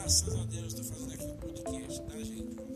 Graças a Deus estou fazendo aqui um podcast, tá, gente?